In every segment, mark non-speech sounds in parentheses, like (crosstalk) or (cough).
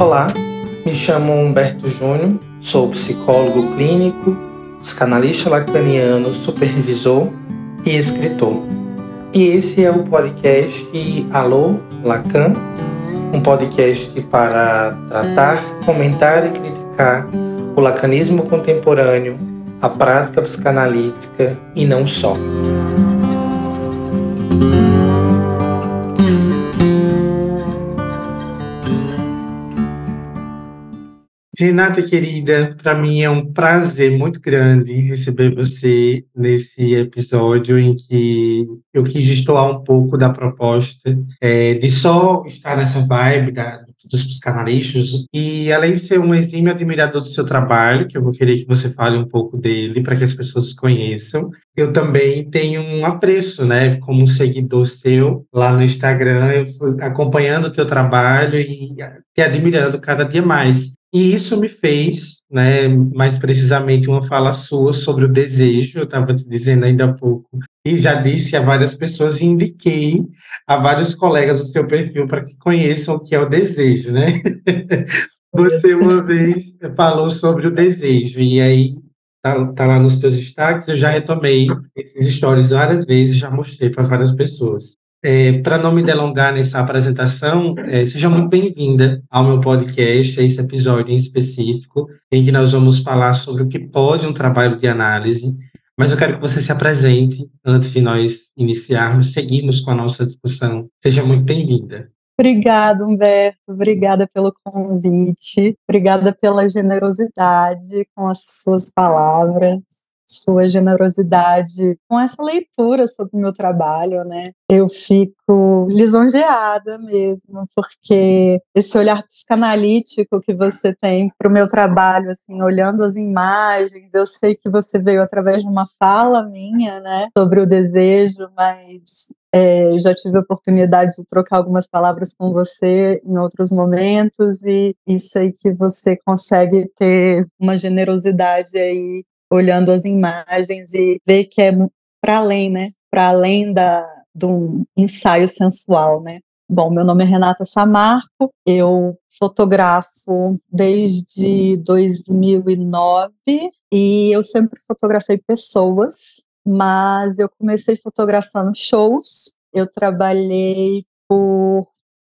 Olá, me chamo Humberto Júnior, sou psicólogo clínico, psicanalista lacaniano, supervisor e escritor. E esse é o podcast Alô Lacan, um podcast para tratar, comentar e criticar o lacanismo contemporâneo, a prática psicanalítica e não só. Renata, querida, para mim é um prazer muito grande receber você nesse episódio em que eu quis destoar um pouco da proposta é, de só estar nessa vibe da, dos psicanalistas e além de ser um exímio admirador do seu trabalho, que eu vou querer que você fale um pouco dele para que as pessoas conheçam, eu também tenho um apreço, né, como seguidor seu lá no Instagram, acompanhando o teu trabalho e te admirando cada dia mais. E isso me fez, né, mais precisamente, uma fala sua sobre o desejo. Eu estava te dizendo ainda há pouco, e já disse a várias pessoas, e indiquei a vários colegas o seu perfil para que conheçam o que é o desejo, né? (laughs) Você uma vez falou sobre o desejo, e aí tá, tá lá nos teus destaques. Eu já retomei esses stories várias vezes, já mostrei para várias pessoas. É, Para não me delongar nessa apresentação, é, seja muito bem-vinda ao meu podcast, a esse episódio em específico, em que nós vamos falar sobre o que pode um trabalho de análise, mas eu quero que você se apresente antes de nós iniciarmos, seguirmos com a nossa discussão. Seja muito bem-vinda. Obrigada, Humberto. Obrigada pelo convite. Obrigada pela generosidade com as suas palavras sua generosidade com essa leitura sobre o meu trabalho, né? Eu fico lisonjeada mesmo, porque esse olhar psicanalítico que você tem para o meu trabalho, assim, olhando as imagens, eu sei que você veio através de uma fala minha, né, sobre o desejo, mas é, já tive a oportunidade de trocar algumas palavras com você em outros momentos e isso aí que você consegue ter uma generosidade aí olhando as imagens e ver que é para além, né? Para além da do ensaio sensual, né? Bom, meu nome é Renata Samarco, eu fotografo desde 2009 e eu sempre fotografei pessoas, mas eu comecei fotografando shows. Eu trabalhei por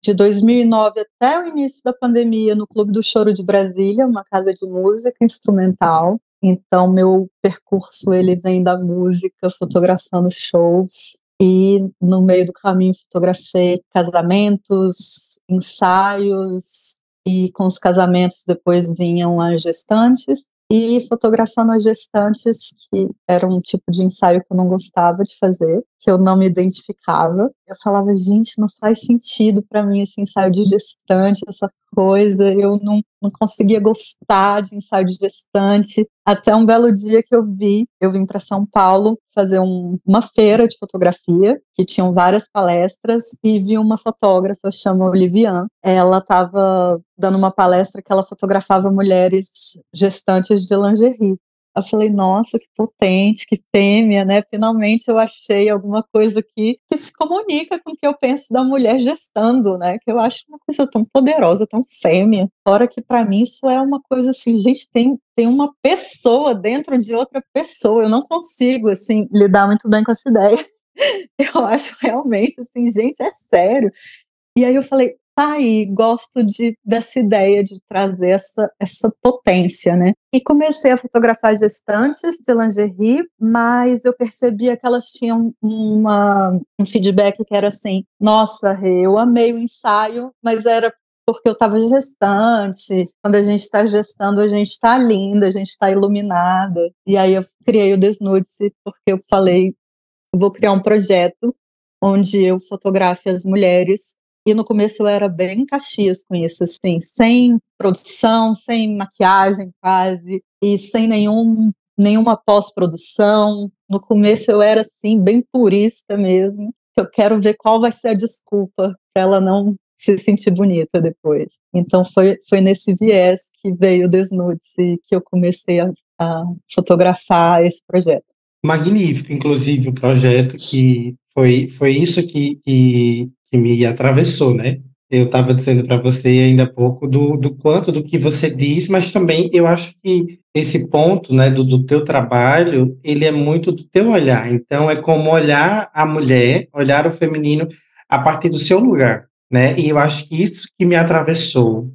de 2009 até o início da pandemia no Clube do Choro de Brasília, uma casa de música instrumental. Então, meu percurso ele vem da música, fotografando shows, e no meio do caminho fotografei casamentos, ensaios, e com os casamentos depois vinham as gestantes. E fotografando as gestantes, que era um tipo de ensaio que eu não gostava de fazer, que eu não me identificava. Eu falava, gente, não faz sentido para mim esse ensaio de gestante, essa coisa, eu não, não conseguia gostar de ensaio de gestante, até um belo dia que eu vi, eu vim para São Paulo fazer um, uma feira de fotografia, que tinham várias palestras, e vi uma fotógrafa, chama Olivian, ela estava dando uma palestra que ela fotografava mulheres gestantes de lingerie. Eu falei, nossa, que potente, que fêmea, né? Finalmente eu achei alguma coisa aqui que se comunica com o que eu penso da mulher gestando, né? Que eu acho uma coisa tão poderosa, tão fêmea. Fora que para mim isso é uma coisa assim, gente, tem tem uma pessoa dentro de outra pessoa. Eu não consigo assim lidar muito bem com essa (laughs) ideia. Eu acho realmente assim, gente, é sério. E aí eu falei, tá aí, gosto de, dessa ideia de trazer essa, essa potência, né? E comecei a fotografar gestantes de lingerie, mas eu percebia que elas tinham uma, um feedback que era assim: nossa, eu amei o ensaio, mas era porque eu estava gestante. Quando a gente está gestando, a gente está linda, a gente está iluminada. E aí eu criei o Desnude-se, porque eu falei: vou criar um projeto onde eu fotografe as mulheres e no começo eu era bem caxias com isso, assim, sem produção, sem maquiagem quase, e sem nenhum, nenhuma pós-produção. No começo eu era, assim, bem purista mesmo. Eu quero ver qual vai ser a desculpa para ela não se sentir bonita depois. Então foi, foi nesse viés que veio o Desnudes e que eu comecei a, a fotografar esse projeto. Magnífico, inclusive, o projeto que foi, foi isso que, que que me atravessou, né? Eu estava dizendo para você ainda há pouco do, do quanto do que você diz, mas também eu acho que esse ponto, né, do, do teu trabalho, ele é muito do teu olhar. Então é como olhar a mulher, olhar o feminino a partir do seu lugar, né? E eu acho que isso que me atravessou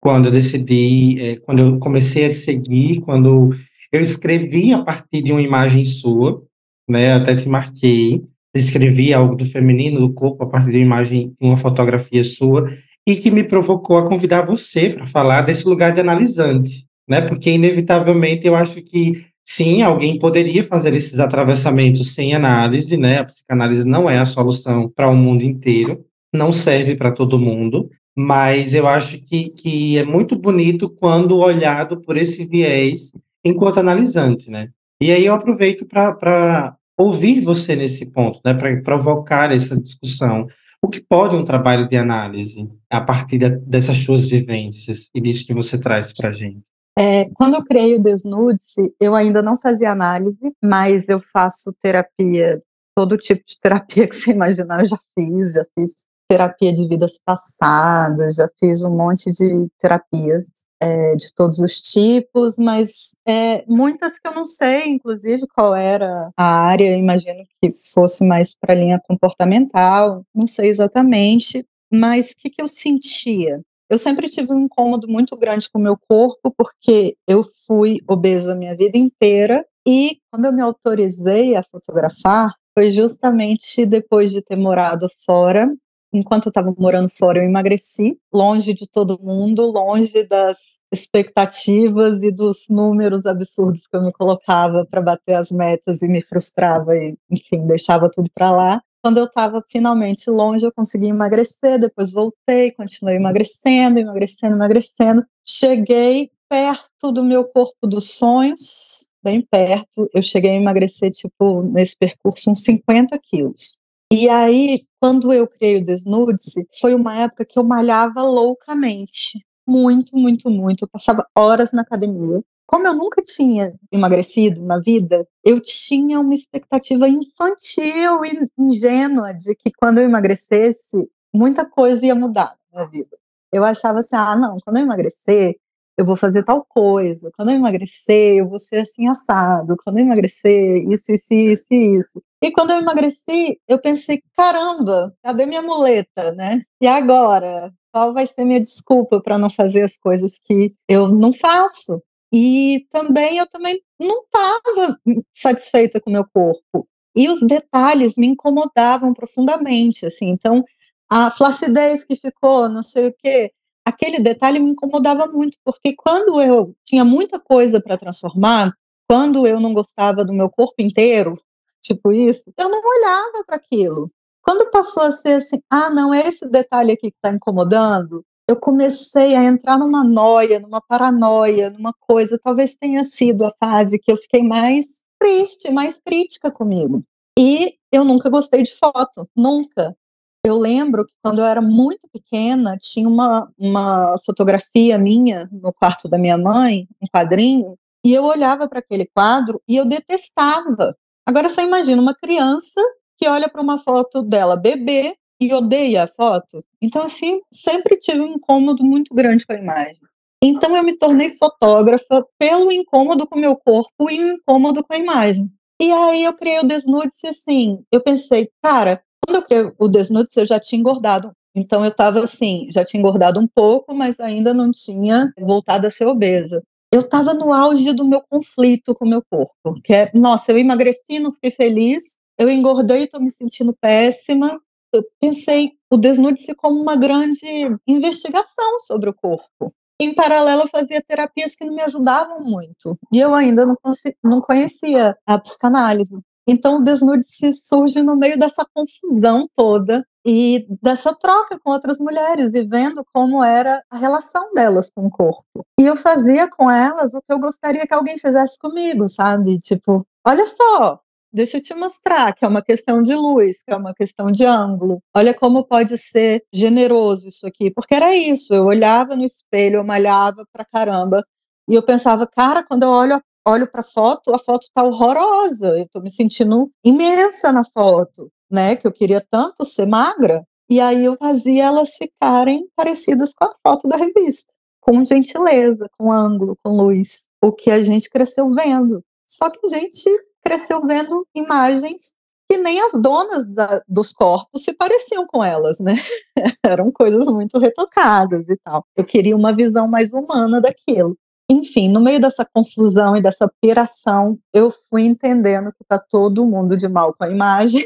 quando eu decidi, é, quando eu comecei a te seguir, quando eu escrevi a partir de uma imagem sua, né? Até te marquei, escrevi algo do feminino, do corpo, a partir de uma imagem, uma fotografia sua, e que me provocou a convidar você para falar desse lugar de analisante, né? Porque, inevitavelmente, eu acho que, sim, alguém poderia fazer esses atravessamentos sem análise, né? A psicanálise não é a solução para o mundo inteiro, não serve para todo mundo, mas eu acho que, que é muito bonito quando olhado por esse viés enquanto analisante, né? E aí eu aproveito para ouvir você nesse ponto, né, para provocar essa discussão. O que pode um trabalho de análise a partir de, dessas suas vivências e disso que você traz para a gente? É, quando eu criei o Desnude-se, eu ainda não fazia análise, mas eu faço terapia, todo tipo de terapia que você imaginar eu já fiz, já fiz terapia de vidas passadas, já fiz um monte de terapias é, de todos os tipos, mas é, muitas que eu não sei, inclusive, qual era a área, imagino que fosse mais para a linha comportamental, não sei exatamente, mas o que, que eu sentia? Eu sempre tive um incômodo muito grande com o meu corpo, porque eu fui obesa a minha vida inteira, e quando eu me autorizei a fotografar, foi justamente depois de ter morado fora enquanto eu estava morando fora, eu emagreci, longe de todo mundo, longe das expectativas e dos números absurdos que eu me colocava para bater as metas e me frustrava e, enfim, deixava tudo para lá. Quando eu estava finalmente longe, eu consegui emagrecer, depois voltei, continuei emagrecendo, emagrecendo, emagrecendo. Cheguei perto do meu corpo dos sonhos, bem perto. Eu cheguei a emagrecer, tipo, nesse percurso, uns 50 quilos. E aí, quando eu criei o Desnude-se, foi uma época que eu malhava loucamente. Muito, muito, muito. Eu passava horas na academia. Como eu nunca tinha emagrecido na vida, eu tinha uma expectativa infantil e ingênua de que quando eu emagrecesse, muita coisa ia mudar na minha vida. Eu achava assim: ah, não, quando eu emagrecer, eu vou fazer tal coisa, quando eu emagrecer, eu vou ser assim assado, quando eu emagrecer, isso, isso, isso, isso. E quando eu emagreci, eu pensei, caramba, cadê minha muleta, né? E agora? Qual vai ser minha desculpa para não fazer as coisas que eu não faço? E também eu também não estava satisfeita com o meu corpo. E os detalhes me incomodavam profundamente, assim. Então, a flacidez que ficou, não sei o quê, aquele detalhe me incomodava muito, porque quando eu tinha muita coisa para transformar, quando eu não gostava do meu corpo inteiro, tipo isso, eu não olhava para aquilo. Quando passou a ser assim, ah, não é esse detalhe aqui que está incomodando, eu comecei a entrar numa noia, numa paranoia, numa coisa. Talvez tenha sido a fase que eu fiquei mais triste, mais crítica comigo. E eu nunca gostei de foto, nunca. Eu lembro que quando eu era muito pequena, tinha uma, uma fotografia minha no quarto da minha mãe, um quadrinho, e eu olhava para aquele quadro e eu detestava. Agora você imagina uma criança que olha para uma foto dela bebê e odeia a foto. Então, assim, sempre tive um incômodo muito grande com a imagem. Então, eu me tornei fotógrafa pelo incômodo com o meu corpo e um incômodo com a imagem. E aí eu criei o Desnude e assim, eu pensei, cara, quando eu criei o Desnudes, eu já tinha engordado. Então eu estava assim, já tinha engordado um pouco, mas ainda não tinha voltado a ser obesa. Eu estava no auge do meu conflito com o meu corpo, que é, nossa, eu emagreci, não fiquei feliz, eu engordei, estou me sentindo péssima. Eu pensei o Desnude-se como uma grande investigação sobre o corpo. Em paralelo, eu fazia terapias que não me ajudavam muito. E eu ainda não, não conhecia a psicanálise. Então, o desnude-se surge no meio dessa confusão toda e dessa troca com outras mulheres e vendo como era a relação delas com o corpo. E eu fazia com elas o que eu gostaria que alguém fizesse comigo, sabe? Tipo, olha só, deixa eu te mostrar que é uma questão de luz, que é uma questão de ângulo. Olha como pode ser generoso isso aqui, porque era isso. Eu olhava no espelho, eu malhava pra caramba. E eu pensava, cara, quando eu olho olho para a foto, a foto tá horrorosa, eu estou me sentindo imensa na foto, né? Que eu queria tanto ser magra. E aí eu fazia elas ficarem parecidas com a foto da revista, com gentileza, com ângulo, com luz, o que a gente cresceu vendo. Só que a gente cresceu vendo imagens que nem as donas da, dos corpos se pareciam com elas, né? (laughs) Eram coisas muito retocadas e tal. Eu queria uma visão mais humana daquilo. Enfim, no meio dessa confusão e dessa piração, eu fui entendendo que tá todo mundo de mal com a imagem.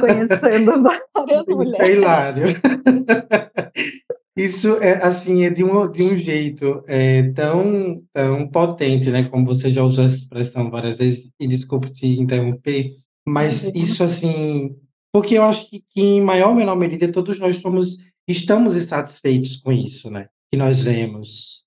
Conhecendo várias mulheres. É hilário. Isso é assim, é de um, de um jeito é, tão, tão potente, né? Como você já usou essa expressão várias vezes, e desculpe te interromper, mas uhum. isso assim, porque eu acho que, que, em maior ou menor medida todos nós somos, estamos insatisfeitos com isso, né? Que nós vemos.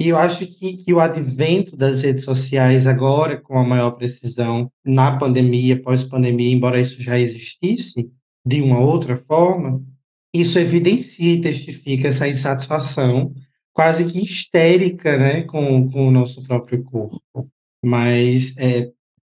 E eu acho que, que o advento das redes sociais agora, com a maior precisão, na pandemia, pós-pandemia, embora isso já existisse de uma outra forma, isso evidencia e testifica essa insatisfação quase que histérica, né, com, com o nosso próprio corpo. Mas é,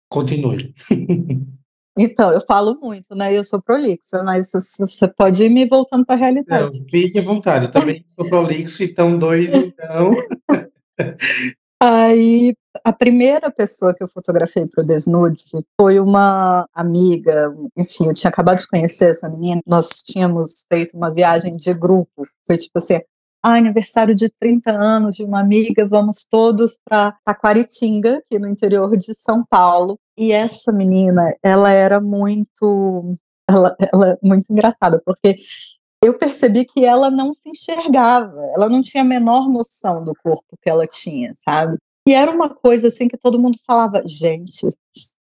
continue. (laughs) Então, eu falo muito, né? Eu sou prolixa, mas você pode ir me voltando para a realidade. Não, fique à vontade. Eu também sou prolixo, então dois, então. (laughs) Aí, a primeira pessoa que eu fotografei para o Desnude foi uma amiga, enfim, eu tinha acabado de conhecer essa menina, nós tínhamos feito uma viagem de grupo, foi tipo assim, ah, aniversário de 30 anos de uma amiga, vamos todos para Taquaritinga, aqui no interior de São Paulo, e essa menina, ela era muito, ela, ela é muito engraçada, porque eu percebi que ela não se enxergava, ela não tinha a menor noção do corpo que ela tinha, sabe? E era uma coisa assim que todo mundo falava, gente,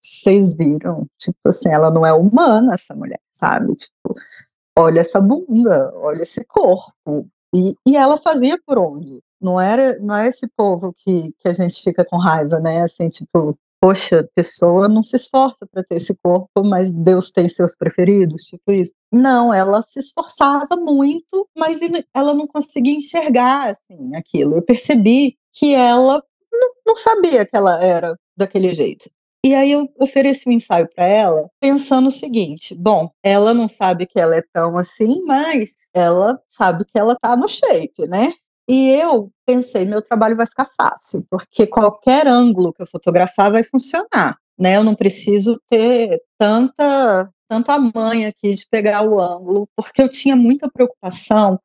vocês viram? Tipo assim, ela não é humana, essa mulher, sabe? Tipo, olha essa bunda, olha esse corpo. E, e ela fazia por onde? Não era, não é esse povo que, que a gente fica com raiva, né? Assim, tipo, poxa, pessoa não se esforça para ter esse corpo, mas Deus tem seus preferidos, tipo isso. Não, ela se esforçava muito, mas ela não conseguia enxergar assim aquilo. Eu percebi que ela não sabia que ela era daquele jeito. E aí eu ofereci um ensaio para ela, pensando o seguinte: bom, ela não sabe que ela é tão assim, mas ela sabe que ela tá no shape, né? E eu pensei, meu trabalho vai ficar fácil, porque qualquer ângulo que eu fotografar vai funcionar, né? Eu não preciso ter tanta tanta manha aqui de pegar o ângulo, porque eu tinha muita preocupação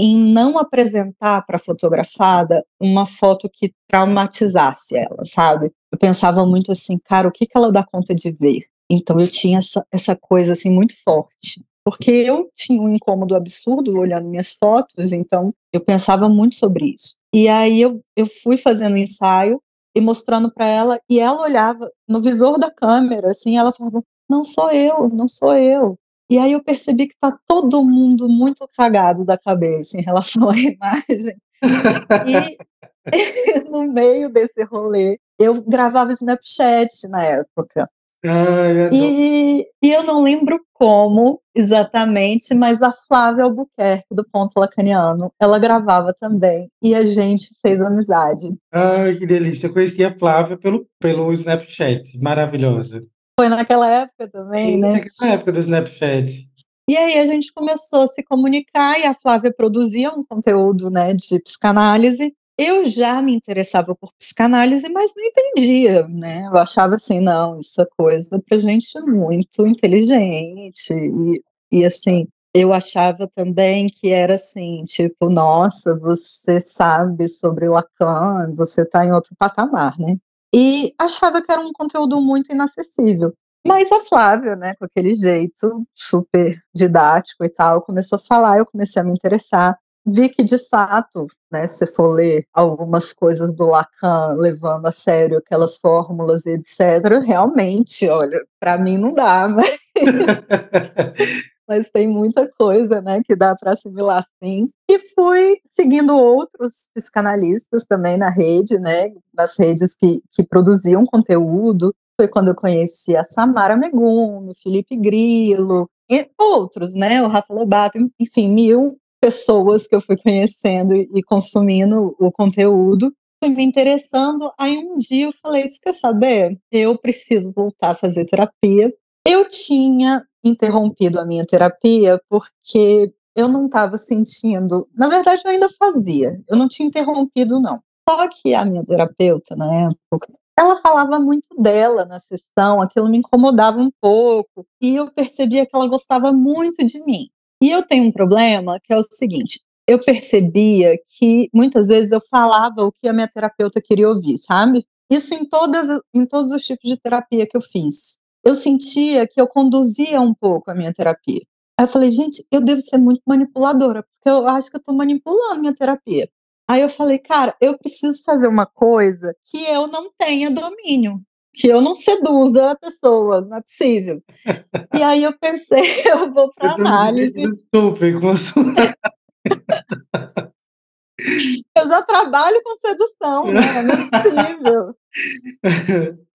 em não apresentar para a fotografada uma foto que traumatizasse ela, sabe? Eu pensava muito assim, cara, o que, que ela dá conta de ver? Então eu tinha essa, essa coisa assim muito forte porque eu tinha um incômodo absurdo olhando minhas fotos, então eu pensava muito sobre isso. E aí eu, eu fui fazendo um ensaio e mostrando para ela, e ela olhava no visor da câmera, assim, ela falava: Não sou eu, não sou eu. E aí eu percebi que tá todo mundo muito cagado da cabeça em relação à (laughs) imagem. e (laughs) no meio desse rolê, eu gravava Snapchat na época. Ai, e, e, eu não lembro como exatamente, mas a Flávia Albuquerque, do Ponto Lacaniano, ela gravava também. E a gente fez amizade. Ai, que delícia. Eu conheci a Flávia pelo, pelo Snapchat. Maravilhosa. Foi naquela época também, Sim, né? Naquela época do Snapchat. E aí a gente começou a se comunicar e a Flávia produzia um conteúdo né, de psicanálise eu já me interessava por psicanálise, mas não entendia, né? Eu achava assim, não, isso é coisa para gente muito inteligente e, e assim, eu achava também que era assim, tipo, nossa, você sabe sobre Lacan, você está em outro patamar, né? E achava que era um conteúdo muito inacessível. Mas a Flávia, né, com aquele jeito super didático e tal, começou a falar, eu comecei a me interessar vi que de fato, né, se for ler algumas coisas do Lacan levando a sério aquelas fórmulas e etc, realmente, olha, para mim não dá, (laughs) mas, mas tem muita coisa, né, que dá para assimilar sim. E fui seguindo outros psicanalistas também na rede, né, nas redes que, que produziam conteúdo. Foi quando eu conheci a Samara Megumi, Felipe Grillo, e outros, né, o Rafa Lobato, enfim, mil pessoas que eu fui conhecendo e consumindo o conteúdo, fui me interessando. Aí um dia eu falei: Você quer saber? Eu preciso voltar a fazer terapia. Eu tinha interrompido a minha terapia porque eu não estava sentindo. Na verdade, eu ainda fazia, eu não tinha interrompido, não. Só que a minha terapeuta, na época, ela falava muito dela na sessão, aquilo me incomodava um pouco, e eu percebia que ela gostava muito de mim. E eu tenho um problema que é o seguinte: eu percebia que muitas vezes eu falava o que a minha terapeuta queria ouvir, sabe? Isso em, todas, em todos os tipos de terapia que eu fiz. Eu sentia que eu conduzia um pouco a minha terapia. Aí eu falei, gente, eu devo ser muito manipuladora, porque eu acho que eu estou manipulando minha terapia. Aí eu falei, cara, eu preciso fazer uma coisa que eu não tenha domínio, que eu não seduza a pessoa, não é possível. e aí eu pensei, (laughs) eu vou para análise. Com (laughs) eu já trabalho com sedução, né? Não é possível. (laughs)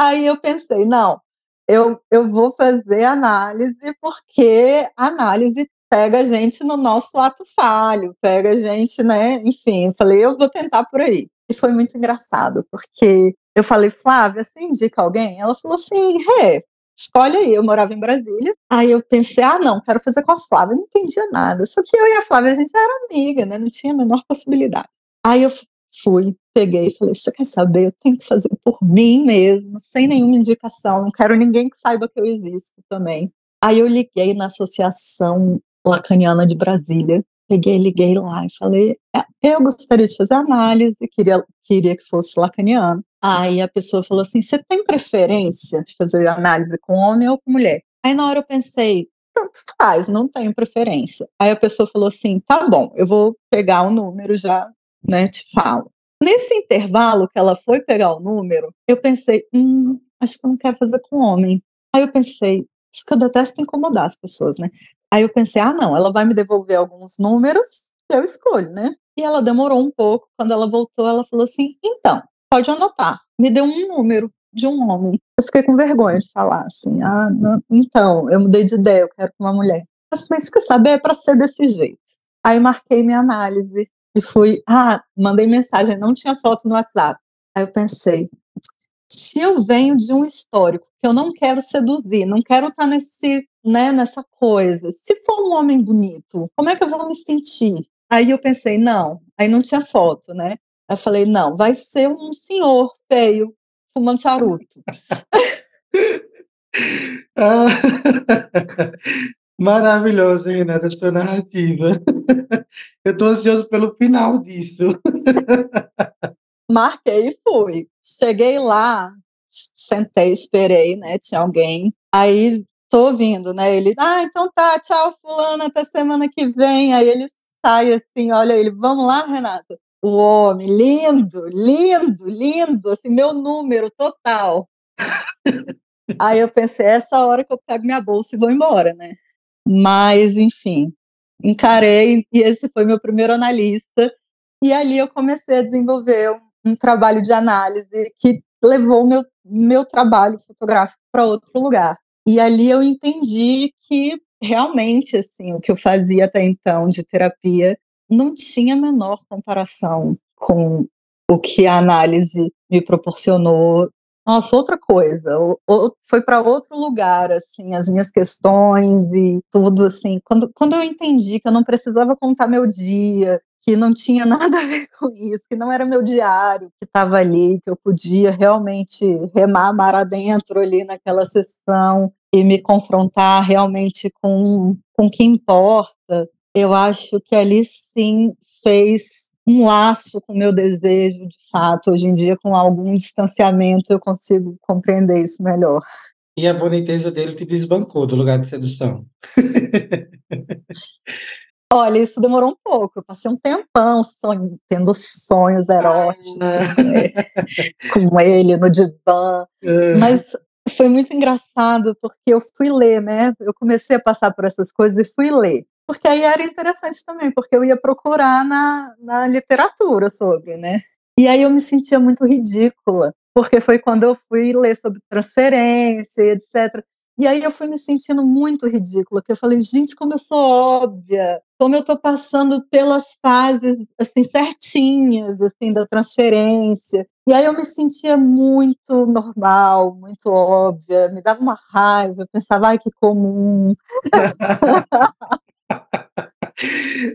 aí eu pensei, não, eu, eu vou fazer análise porque análise pega a gente no nosso ato falho, pega a gente, né? Enfim, falei, eu vou tentar por aí. E foi muito engraçado, porque eu falei, Flávia, você indica alguém? Ela falou assim, é, escolhe aí. Eu morava em Brasília. Aí eu pensei, ah, não, quero fazer com a Flávia. Eu não entendia nada. Só que eu e a Flávia, a gente era amiga, né? Não tinha a menor possibilidade. Aí eu fui, peguei e falei, você quer saber? Eu tenho que fazer por mim mesmo, sem nenhuma indicação. Não quero ninguém que saiba que eu existo também. Aí eu liguei na associação lacaniana de Brasília. Peguei, liguei lá e falei, é, eu gostaria de fazer análise, queria, queria que fosse lacaniano. Aí a pessoa falou assim, você tem preferência de fazer análise com homem ou com mulher? Aí na hora eu pensei, tanto faz, não tenho preferência. Aí a pessoa falou assim, tá bom, eu vou pegar o número já, né, te falo. Nesse intervalo que ela foi pegar o número, eu pensei, hum, acho que eu não quero fazer com homem. Aí eu pensei, isso que eu detesto incomodar as pessoas, né? Aí eu pensei, ah, não, ela vai me devolver alguns números, eu escolho, né? E ela demorou um pouco, quando ela voltou, ela falou assim: então, pode anotar, me deu um número de um homem. Eu fiquei com vergonha de falar assim: ah, não, então, eu mudei de ideia, eu quero uma mulher. Falei: você quer saber? É para ser desse jeito. Aí marquei minha análise e fui, ah, mandei mensagem, não tinha foto no WhatsApp. Aí eu pensei: se eu venho de um histórico que eu não quero seduzir, não quero estar nesse né, nessa coisa. Se for um homem bonito, como é que eu vou me sentir? Aí eu pensei, não, aí não tinha foto, né? Eu falei, não, vai ser um senhor feio, fumando charuto. (laughs) ah, maravilhoso, Renata, sua narrativa. Eu estou ansioso pelo final disso. Marquei e fui. Cheguei lá, sentei, esperei, né? Tinha alguém. Aí tô ouvindo, né? Ele, ah, então tá, tchau, fulano, até semana que vem. Aí ele sai assim, olha ele, vamos lá, Renata? O homem, lindo, lindo, lindo, assim, meu número total. Aí eu pensei, é essa hora que eu pego minha bolsa e vou embora, né? Mas, enfim, encarei e esse foi meu primeiro analista. E ali eu comecei a desenvolver um, um trabalho de análise que levou meu meu trabalho fotográfico para outro lugar. E ali eu entendi que realmente assim, o que eu fazia até então de terapia não tinha a menor comparação com o que a análise me proporcionou. Nossa, outra coisa, foi para outro lugar, assim, as minhas questões e tudo, assim. Quando, quando eu entendi que eu não precisava contar meu dia, que não tinha (laughs) nada a ver com isso, que não era meu diário que estava ali, que eu podia realmente remar mar adentro ali naquela sessão e me confrontar realmente com, com o que importa. Eu acho que ali sim fez um laço com o meu desejo, de fato. Hoje em dia, com algum distanciamento, eu consigo compreender isso melhor. E a boniteza dele te desbancou do lugar de sedução. (laughs) Olha, isso demorou um pouco. Eu passei um tempão sonho, tendo sonhos eróticos né, (laughs) com ele no divã. É. Mas foi muito engraçado porque eu fui ler, né? Eu comecei a passar por essas coisas e fui ler. Porque aí era interessante também, porque eu ia procurar na, na literatura sobre, né? E aí eu me sentia muito ridícula, porque foi quando eu fui ler sobre transferência, etc. E aí eu fui me sentindo muito ridícula, que eu falei, gente, como eu sou óbvia, como eu tô passando pelas fases assim certinhas assim da transferência. E aí eu me sentia muito normal, muito óbvia, me dava uma raiva, eu pensava, ai que comum. (laughs)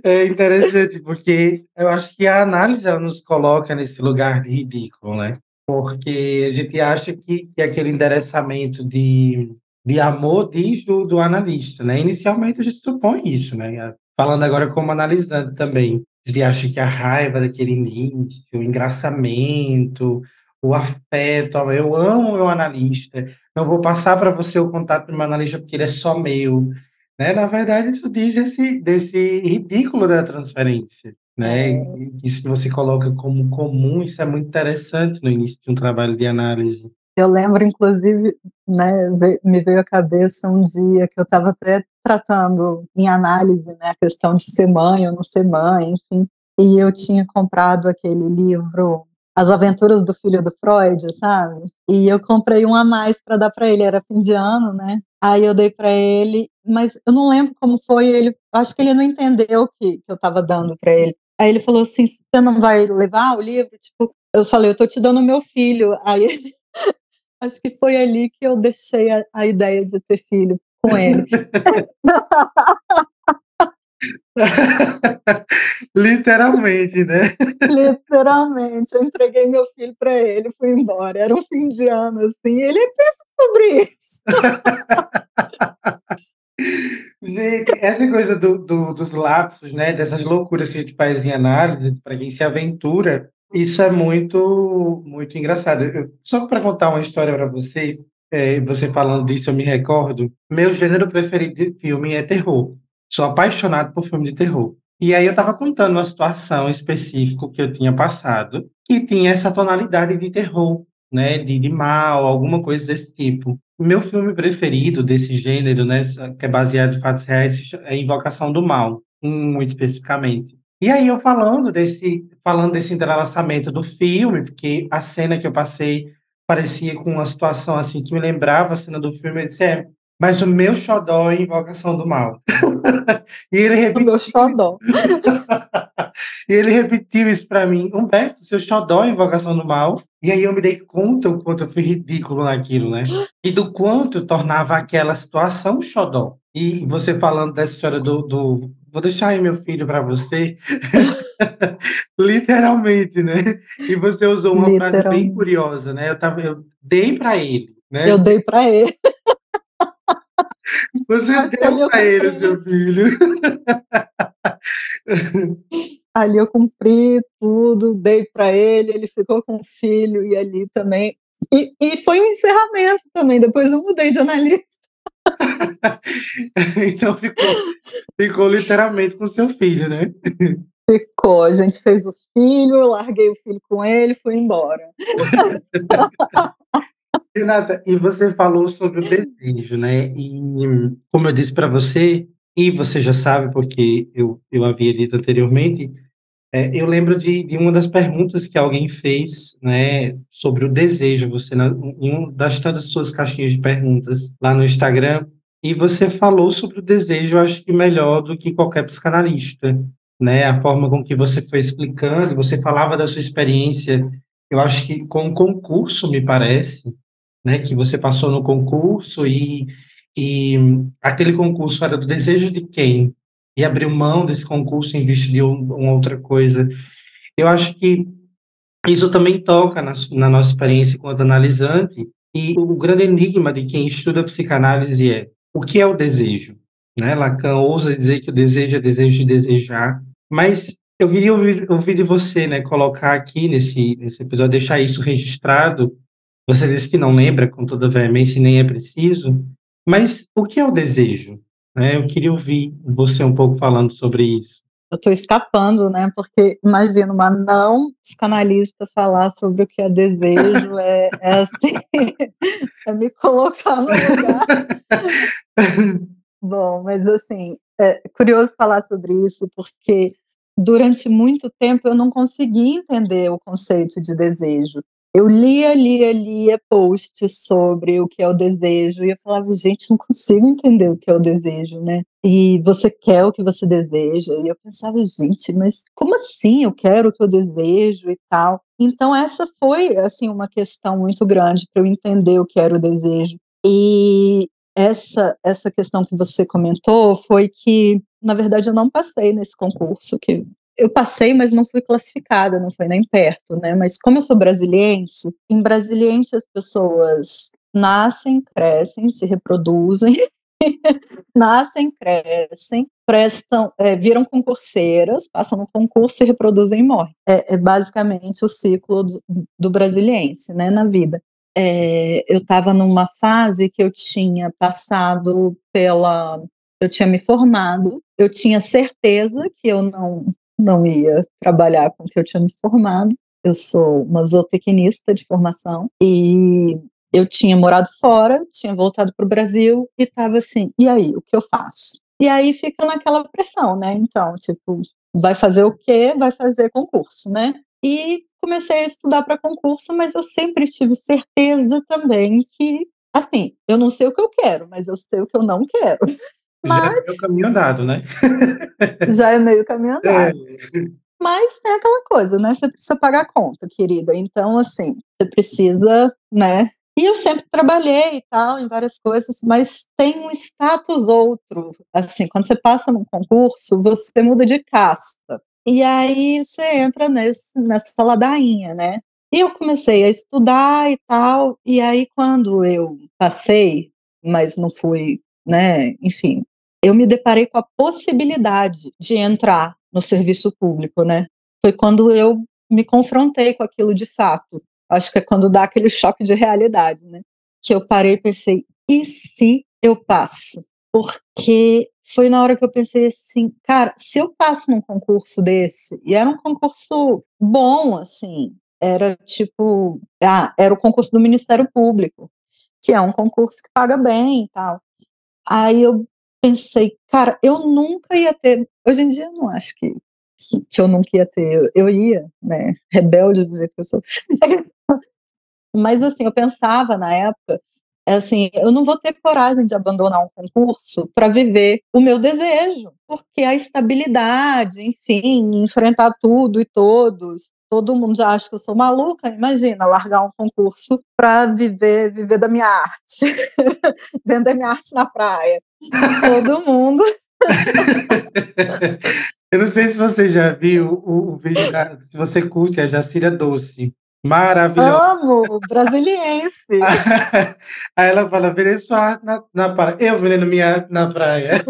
É interessante, porque eu acho que a análise nos coloca nesse lugar de ridículo, né? Porque a gente acha que, que aquele endereçamento de, de amor diz do, do analista, né? Inicialmente a gente supõe isso, né? Falando agora como analisando também. A gente acha que a raiva daquele início, o engraçamento, o afeto, eu amo meu analista, não vou passar para você o contato do meu analista porque ele é só meu. Né? Na verdade, isso diz desse, desse ridículo da transferência. Né? É. E se você coloca como comum, isso é muito interessante no início de um trabalho de análise. Eu lembro, inclusive, né, me veio à cabeça um dia que eu estava até tratando em análise né, a questão de ser mãe ou não ser mãe, enfim, e eu tinha comprado aquele livro As Aventuras do Filho do Freud, sabe? E eu comprei um a mais para dar para ele, era fim de ano, né? Aí eu dei para ele, mas eu não lembro como foi. Ele, acho que ele não entendeu que, que eu estava dando para ele. Aí ele falou assim: "Você não vai levar o livro?" Tipo, eu falei: "Eu tô te dando meu filho". Aí ele, (laughs) acho que foi ali que eu deixei a, a ideia de ter filho com ele. (laughs) (laughs) Literalmente, né? Literalmente. Eu entreguei meu filho para ele, fui embora. Era um fim de ano, assim. Ele pensa sobre isso. Gente, essa coisa do, do, dos lapsos, né? Dessas loucuras que a gente faz em análise, para quem se aventura, isso é muito, muito engraçado. Eu, só para contar uma história para você, é, você falando disso, eu me recordo. Meu gênero preferido de filme é terror. Sou apaixonado por filme de terror. E aí eu estava contando uma situação específica que eu tinha passado, que tinha essa tonalidade de terror, né, de, de mal, alguma coisa desse tipo. Meu filme preferido desse gênero, né, que é baseado em fatos reais, é Invocação do Mal, um especificamente. E aí eu falando desse, falando desse entrelaçamento do filme, porque a cena que eu passei parecia com uma situação assim que me lembrava a cena do filme, eu disse, é, mas o meu xodó é Invocação do Mal. (laughs) e ele repetiu. O meu xodó. (laughs) e ele repetiu isso para mim. Humberto, seu xodó é Invocação do Mal. E aí eu me dei conta o quanto eu fui ridículo naquilo, né? E do quanto tornava aquela situação xodó. E você falando dessa história do, do vou deixar aí meu filho para você. (laughs) Literalmente, né? E você usou uma frase bem curiosa, né? Eu, tava, eu dei para ele, né? Eu dei para ele. Você deu para ele, seu filho. ali eu cumpri tudo, dei para ele, ele ficou com o filho e ali também. E, e foi um encerramento também, depois eu mudei de analista. (laughs) então ficou, ficou literalmente com seu filho, né? Ficou, a gente fez o filho, eu larguei o filho com ele fui embora. (laughs) Renata, e você falou sobre o desejo, né? E como eu disse para você, e você já sabe, porque eu, eu havia dito anteriormente, é, eu lembro de, de uma das perguntas que alguém fez, né, sobre o desejo, você, na, em uma das tantas suas caixinhas de perguntas lá no Instagram, e você falou sobre o desejo, acho que melhor do que qualquer psicanalista, né, a forma com que você foi explicando, você falava da sua experiência, eu acho que com o concurso, me parece, né, que você passou no concurso e, e aquele concurso era do desejo de quem? E abriu mão desse concurso em vista de um, uma outra coisa. Eu acho que isso também toca na, na nossa experiência enquanto analisante e o grande enigma de quem estuda psicanálise é o que é o desejo? Né? Lacan ousa dizer que o desejo é desejo de desejar, mas eu queria ouvir, ouvir de você, né, colocar aqui nesse, nesse episódio, deixar isso registrado, você disse que não lembra com toda veemência e nem é preciso, mas o que é o desejo? É, eu queria ouvir você um pouco falando sobre isso. Eu estou escapando, né? Porque imagina uma não psicanalista falar sobre o que é desejo, é, é assim, (laughs) é me colocar no lugar. (laughs) Bom, mas assim, é curioso falar sobre isso, porque durante muito tempo eu não consegui entender o conceito de desejo. Eu lia, lia, lia posts sobre o que é o desejo e eu falava, gente, não consigo entender o que é o desejo, né? E você quer o que você deseja. E eu pensava, gente, mas como assim eu quero o que eu desejo e tal? Então essa foi assim uma questão muito grande para eu entender o que era o desejo. E essa essa questão que você comentou foi que na verdade eu não passei nesse concurso que eu passei, mas não fui classificada, não foi nem perto, né? Mas como eu sou brasiliense, em brasiliense as pessoas nascem, crescem, se reproduzem, (laughs) nascem, crescem, prestam, é, viram concurseiras, passam no concurso, se reproduzem e morrem. É, é basicamente o ciclo do, do, brasiliense, né, na vida. É, eu estava numa fase que eu tinha passado pela, eu tinha me formado, eu tinha certeza que eu não não ia trabalhar com o que eu tinha me formado. Eu sou uma zootecnista de formação e eu tinha morado fora, tinha voltado para o Brasil e estava assim, e aí, o que eu faço? E aí fica naquela pressão, né? Então, tipo, vai fazer o quê? Vai fazer concurso, né? E comecei a estudar para concurso, mas eu sempre tive certeza também que, assim, eu não sei o que eu quero, mas eu sei o que eu não quero. Mas, já é meio caminho andado, né? (laughs) já é meio caminho é. andado. É. Mas tem aquela coisa, né? Você precisa pagar a conta, querida. Então, assim, você precisa, né? E eu sempre trabalhei e tal, em várias coisas, mas tem um status outro. Assim, quando você passa num concurso, você muda de casta. E aí você entra nesse, nessa ladainha, né? E eu comecei a estudar e tal, e aí quando eu passei, mas não fui, né, enfim, eu me deparei com a possibilidade de entrar no serviço público, né? Foi quando eu me confrontei com aquilo de fato. Acho que é quando dá aquele (laughs) choque de realidade, né? Que eu parei e pensei, e se eu passo? Porque foi na hora que eu pensei assim, cara, se eu passo num concurso desse, e era um concurso bom, assim, era tipo, ah, era o concurso do Ministério Público, que é um concurso que paga bem e tal. Aí eu pensei, cara, eu nunca ia ter. Hoje em dia eu não acho que, que, que eu nunca ia ter. Eu, eu, ia, né? Rebelde do jeito que eu sou. (laughs) Mas assim, eu pensava na época, assim, eu não vou ter coragem de abandonar um concurso para viver o meu desejo, porque a estabilidade, enfim, enfrentar tudo e todos, todo mundo já acha que eu sou maluca, imagina largar um concurso para viver viver da minha arte, (laughs) vender minha arte na praia. Todo mundo. (laughs) eu não sei se você já viu o, o vídeo, da, se você curte a Jacira Doce. Maravilhosa. Amo, brasiliense. (laughs) Aí ela fala, vender sua arte na, na praia. Eu vendendo minha arte na praia.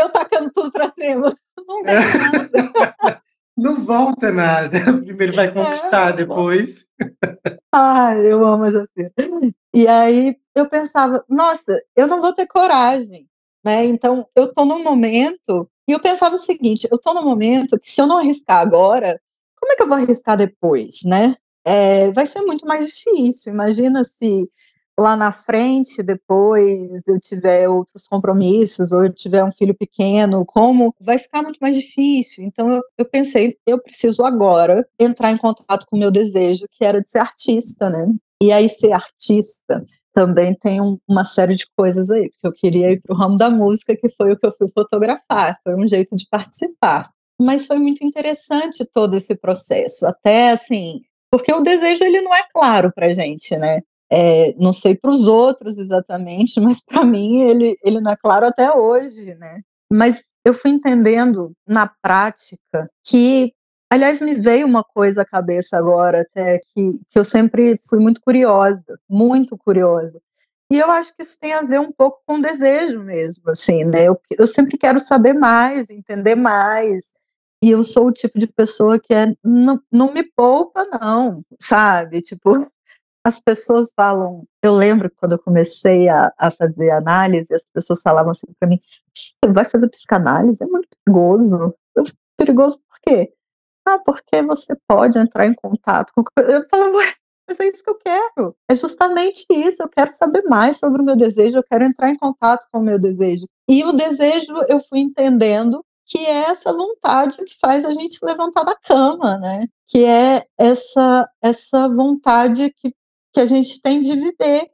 Eu tacando tudo pra cima. Não ganho nada. Não volta nada. (laughs) Primeiro vai conquistar, é, depois. Ai, eu amo a Jacira. E aí eu pensava, nossa, eu não vou ter coragem, né? Então eu tô num momento e eu pensava o seguinte, eu tô num momento que se eu não arriscar agora, como é que eu vou arriscar depois, né? É, vai ser muito mais difícil. Imagina se lá na frente, depois eu tiver outros compromissos, ou eu tiver um filho pequeno, como vai ficar muito mais difícil. Então eu, eu pensei, eu preciso agora entrar em contato com o meu desejo, que era de ser artista, né? E aí ser artista também tem um, uma série de coisas aí, porque eu queria ir para o ramo da música, que foi o que eu fui fotografar, foi um jeito de participar. Mas foi muito interessante todo esse processo, até assim, porque o desejo ele não é claro para gente, né? É, não sei para os outros exatamente, (laughs) mas para mim ele, ele não é claro até hoje, né? Mas eu fui entendendo na prática que, aliás, me veio uma coisa à cabeça agora, até que, que eu sempre fui muito curiosa, muito curiosa. E eu acho que isso tem a ver um pouco com desejo mesmo, assim, né? Eu, eu sempre quero saber mais, entender mais. E eu sou o tipo de pessoa que é, não, não me poupa, não, sabe? Tipo, as pessoas falam. Eu lembro quando eu comecei a, a fazer análise, as pessoas falavam assim para mim: você vai fazer psicanálise? É muito perigoso. Perigoso por quê? Ah, porque você pode entrar em contato com. Eu falava, mas é isso que eu quero. É justamente isso. Eu quero saber mais sobre o meu desejo, eu quero entrar em contato com o meu desejo. E o desejo eu fui entendendo que é essa vontade que faz a gente levantar da cama, né? Que é essa essa vontade que, que a gente tem de viver.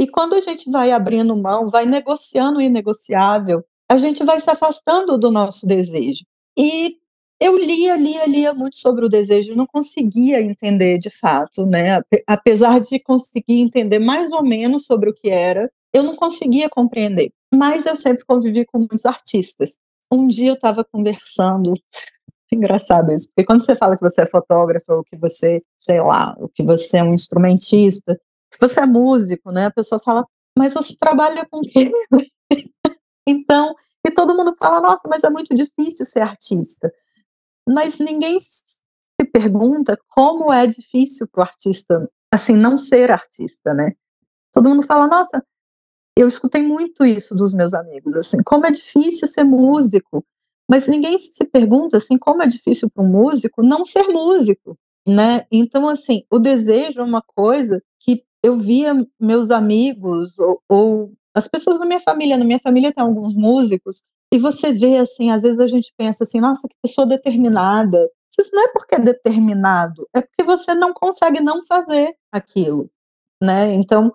E quando a gente vai abrindo mão, vai negociando o inegociável, a gente vai se afastando do nosso desejo. E eu lia, lia, lia muito sobre o desejo, não conseguia entender de fato, né? Apesar de conseguir entender mais ou menos sobre o que era, eu não conseguia compreender. Mas eu sempre convivi com muitos artistas. Um dia eu estava conversando, (laughs) engraçado isso, porque quando você fala que você é fotógrafo, ou que você, sei lá, que você é um instrumentista, que você é músico, né? A pessoa fala, mas você trabalha com quê? (laughs) então, e todo mundo fala, nossa, mas é muito difícil ser artista mas ninguém se pergunta como é difícil para o artista, assim, não ser artista, né? Todo mundo fala, nossa, eu escutei muito isso dos meus amigos, assim, como é difícil ser músico, mas ninguém se pergunta, assim, como é difícil para um músico não ser músico, né? Então, assim, o desejo é uma coisa que eu via meus amigos ou, ou as pessoas da minha família, na minha família tem alguns músicos e você vê, assim, às vezes a gente pensa assim, nossa, que pessoa determinada. Isso não é porque é determinado, é porque você não consegue não fazer aquilo, né? Então,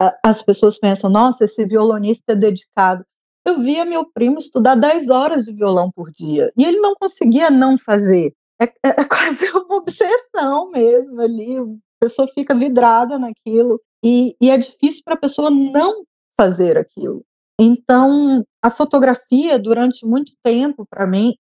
a, as pessoas pensam, nossa, esse violonista é dedicado. Eu via meu primo estudar 10 horas de violão por dia, e ele não conseguia não fazer. É, é, é (laughs) quase uma obsessão mesmo ali, a pessoa fica vidrada naquilo, e, e é difícil para a pessoa não fazer aquilo. Então, a fotografia, durante muito tempo, para mim,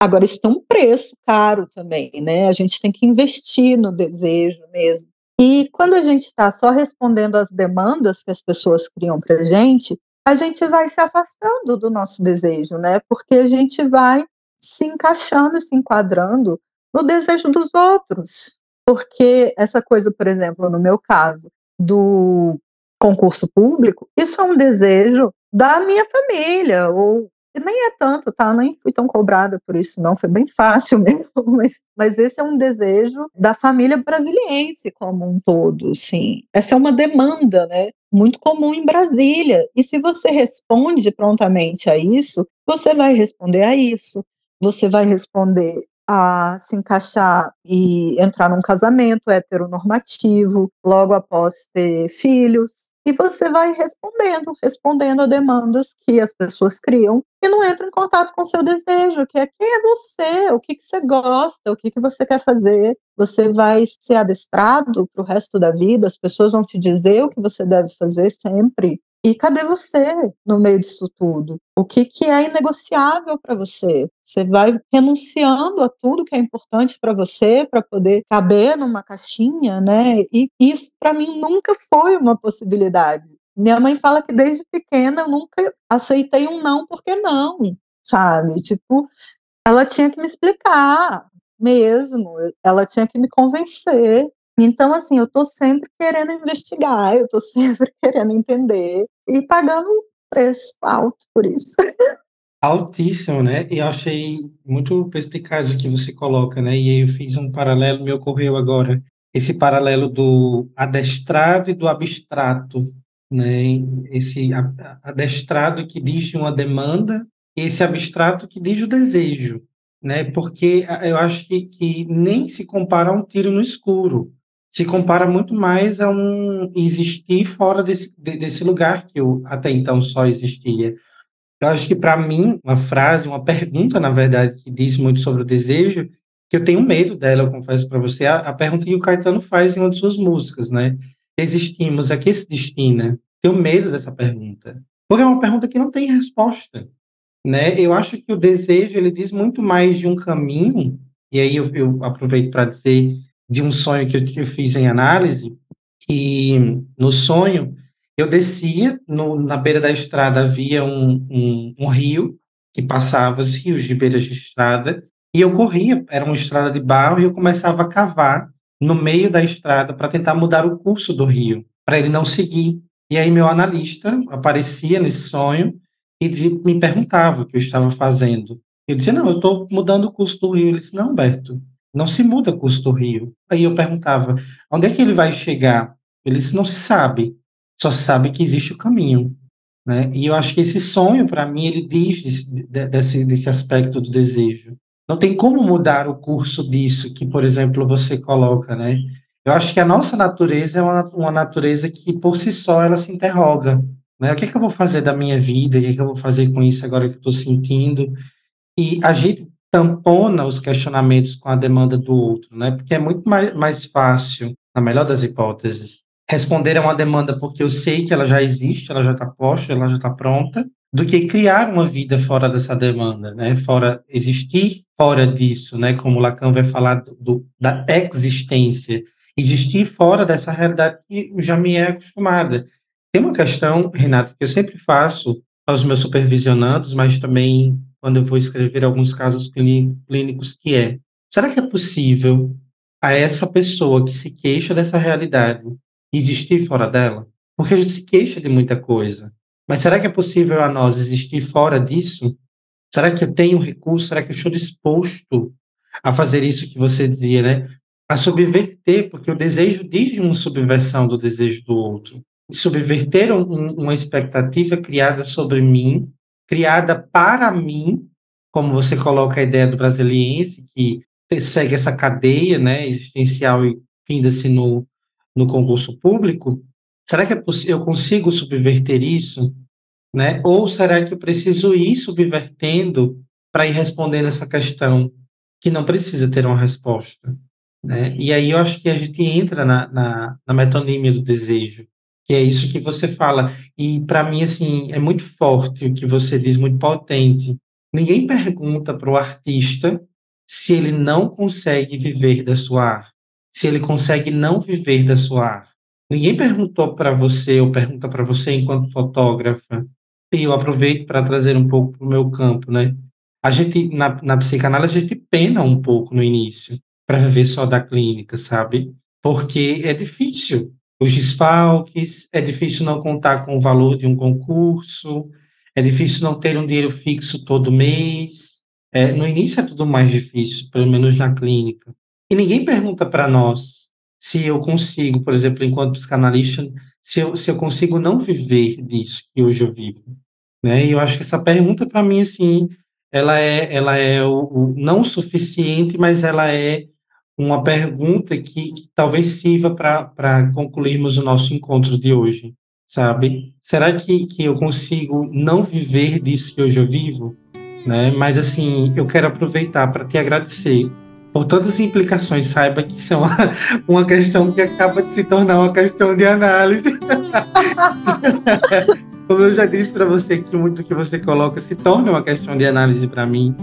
agora isso tem um preço caro também, né? A gente tem que investir no desejo mesmo. E quando a gente está só respondendo às demandas que as pessoas criam para a gente, a gente vai se afastando do nosso desejo, né? Porque a gente vai se encaixando se enquadrando no desejo dos outros. Porque essa coisa, por exemplo, no meu caso, do concurso público, isso é um desejo da minha família, ou nem é tanto, tá? Nem fui tão cobrada por isso, não. Foi bem (laughs) fácil mesmo. Mas, mas esse é um desejo da família brasiliense como um todo, sim. Essa é uma demanda, né? Muito comum em Brasília. E se você responde prontamente a isso, você vai responder a isso. Você vai responder a se encaixar e entrar num casamento heteronormativo logo após ter filhos e você vai respondendo, respondendo a demandas que as pessoas criam e não entra em contato com o seu desejo, que é quem é você, o que, que você gosta, o que, que você quer fazer. Você vai ser adestrado para o resto da vida, as pessoas vão te dizer o que você deve fazer sempre. E cadê você no meio disso tudo? O que, que é inegociável para você? Você vai renunciando a tudo que é importante para você para poder caber numa caixinha, né? E isso para mim nunca foi uma possibilidade. Minha mãe fala que desde pequena eu nunca aceitei um não porque não, sabe? Tipo, ela tinha que me explicar mesmo, ela tinha que me convencer. Então, assim, eu estou sempre querendo investigar, eu estou (laughs) sempre querendo entender e pagando um preço alto por isso. Altíssimo, né? E eu achei muito perspicaz o que você coloca, né? E eu fiz um paralelo, me ocorreu agora, esse paralelo do adestrado e do abstrato, né? Esse adestrado que diz uma demanda e esse abstrato que diz o desejo, né? Porque eu acho que, que nem se compara a um tiro no escuro, se compara muito mais a um existir fora desse, desse lugar que eu até então só existia. Eu acho que, para mim, uma frase, uma pergunta, na verdade, que diz muito sobre o desejo, que eu tenho medo dela, eu confesso para você, a, a, pergunta que o Caetano faz em uma de suas músicas, né? Existimos, a que se destina? Tenho medo dessa pergunta. Porque é uma pergunta que não tem resposta, né? Eu acho que o desejo, ele diz muito mais de um caminho, e aí eu, eu aproveito para dizer de um sonho que eu, fiz em análise, que no sonho eu descia, no, na beira da estrada havia um, um, um rio que passava, os rios de beira de estrada, e eu corria, era uma estrada de barro, e eu começava a cavar no meio da estrada para tentar mudar o curso do rio, para ele não seguir. E aí meu analista aparecia nesse sonho e dizia, me perguntava o que eu estava fazendo. Eu dizia, não, eu estou mudando o curso do rio. Ele disse, não, Humberto, não se muda o curso do rio. Aí eu perguntava, onde é que ele vai chegar? Ele disse, não sabe, só sabe que existe o caminho. Né? E eu acho que esse sonho, para mim, ele diz desse, desse aspecto do desejo. Não tem como mudar o curso disso que, por exemplo, você coloca, né? Eu acho que a nossa natureza é uma, uma natureza que, por si só, ela se interroga. Né? O que, é que eu vou fazer da minha vida? O que, é que eu vou fazer com isso agora que estou sentindo? E a gente tampona os questionamentos com a demanda do outro, né? Porque é muito mais, mais fácil, na melhor das hipóteses, responder a uma demanda porque eu sei que ela já existe, ela já está posta, ela já está pronta, do que criar uma vida fora dessa demanda, né? Fora existir fora disso, né? Como Lacan vai falar do, da existência, existir fora dessa realidade que já me é acostumada. Tem uma questão, Renato, que eu sempre faço aos meus supervisionandos, mas também quando eu vou escrever alguns casos clínicos, que é: será que é possível a essa pessoa que se queixa dessa realidade existir fora dela? Porque a gente se queixa de muita coisa. Mas será que é possível a nós existir fora disso? Será que eu tenho recurso? Será que eu estou disposto a fazer isso que você dizia, né? A subverter, porque o desejo diz de uma subversão do desejo do outro. Subverter um, uma expectativa criada sobre mim, criada para mim, como você coloca a ideia do brasiliense, que segue essa cadeia né, existencial e finda-se no, no concurso público, será que é eu consigo subverter isso? Né? Ou será que eu preciso ir subvertendo para ir respondendo essa questão que não precisa ter uma resposta? Né? E aí eu acho que a gente entra na, na, na metonímia do desejo, que é isso que você fala. E para mim, assim, é muito forte o que você diz, muito potente. Ninguém pergunta para o artista se ele não consegue viver da sua arte se ele consegue não viver da sua arte. Ninguém perguntou para você, ou pergunta para você enquanto fotógrafa, e eu aproveito para trazer um pouco para o meu campo, né? A gente, na, na psicanálise, a gente pena um pouco no início para viver só da clínica, sabe? Porque é difícil. Os desfalques, é difícil não contar com o valor de um concurso, é difícil não ter um dinheiro fixo todo mês. É, no início é tudo mais difícil, pelo menos na clínica. E ninguém pergunta para nós se eu consigo, por exemplo, enquanto psicanalista, se eu, se eu consigo não viver disso que hoje eu vivo. Né? E eu acho que essa pergunta, para mim, assim, ela é, ela é o, o, não suficiente, mas ela é uma pergunta que, que talvez sirva para concluirmos o nosso encontro de hoje, sabe? Será que, que eu consigo não viver disso que hoje eu vivo? Né? Mas, assim, eu quero aproveitar para te agradecer por todas as implicações, saiba que isso é uma, (laughs) questão que acaba de se tornar uma questão de análise. (laughs) Como eu já disse para você que muito que você coloca se torna uma questão de análise para mim.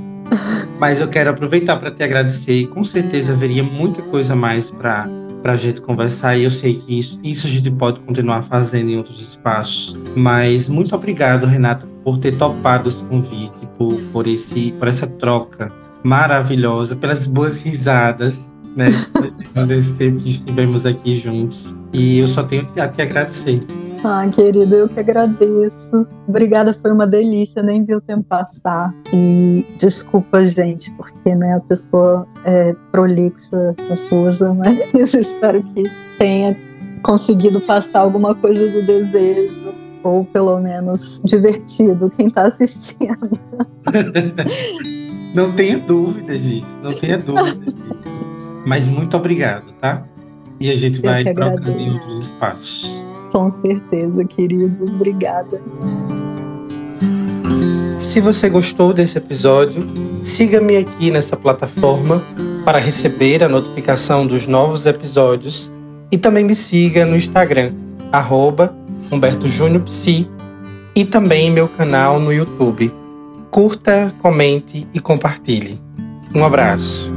Mas eu quero aproveitar para te agradecer e com certeza haveria muita coisa mais para para a gente conversar e eu sei que isso, isso a gente pode continuar fazendo em outros espaços. Mas muito obrigado, Renata, por ter topado esse convite, por, por, esse, por essa troca maravilhosa, pelas boas risadas, né? (laughs) Desse tempo que estivemos aqui juntos. E eu só tenho a te agradecer. Ah, querido, eu que agradeço. Obrigada, foi uma delícia, nem vi o tempo passar. E desculpa, gente, porque né, a pessoa é prolixa, confusa, (laughs) mas espero que tenha conseguido passar alguma coisa do desejo, ou pelo menos divertido quem está assistindo. Não tenha dúvida disso, não tenha dúvida disso. Mas muito obrigado, tá? E a gente vai trocando em outros espaços. Com certeza, querido. Obrigada. Se você gostou desse episódio, siga-me aqui nessa plataforma para receber a notificação dos novos episódios e também me siga no Instagram, arroba e também meu canal no YouTube curta, comente e compartilhe. Um abraço.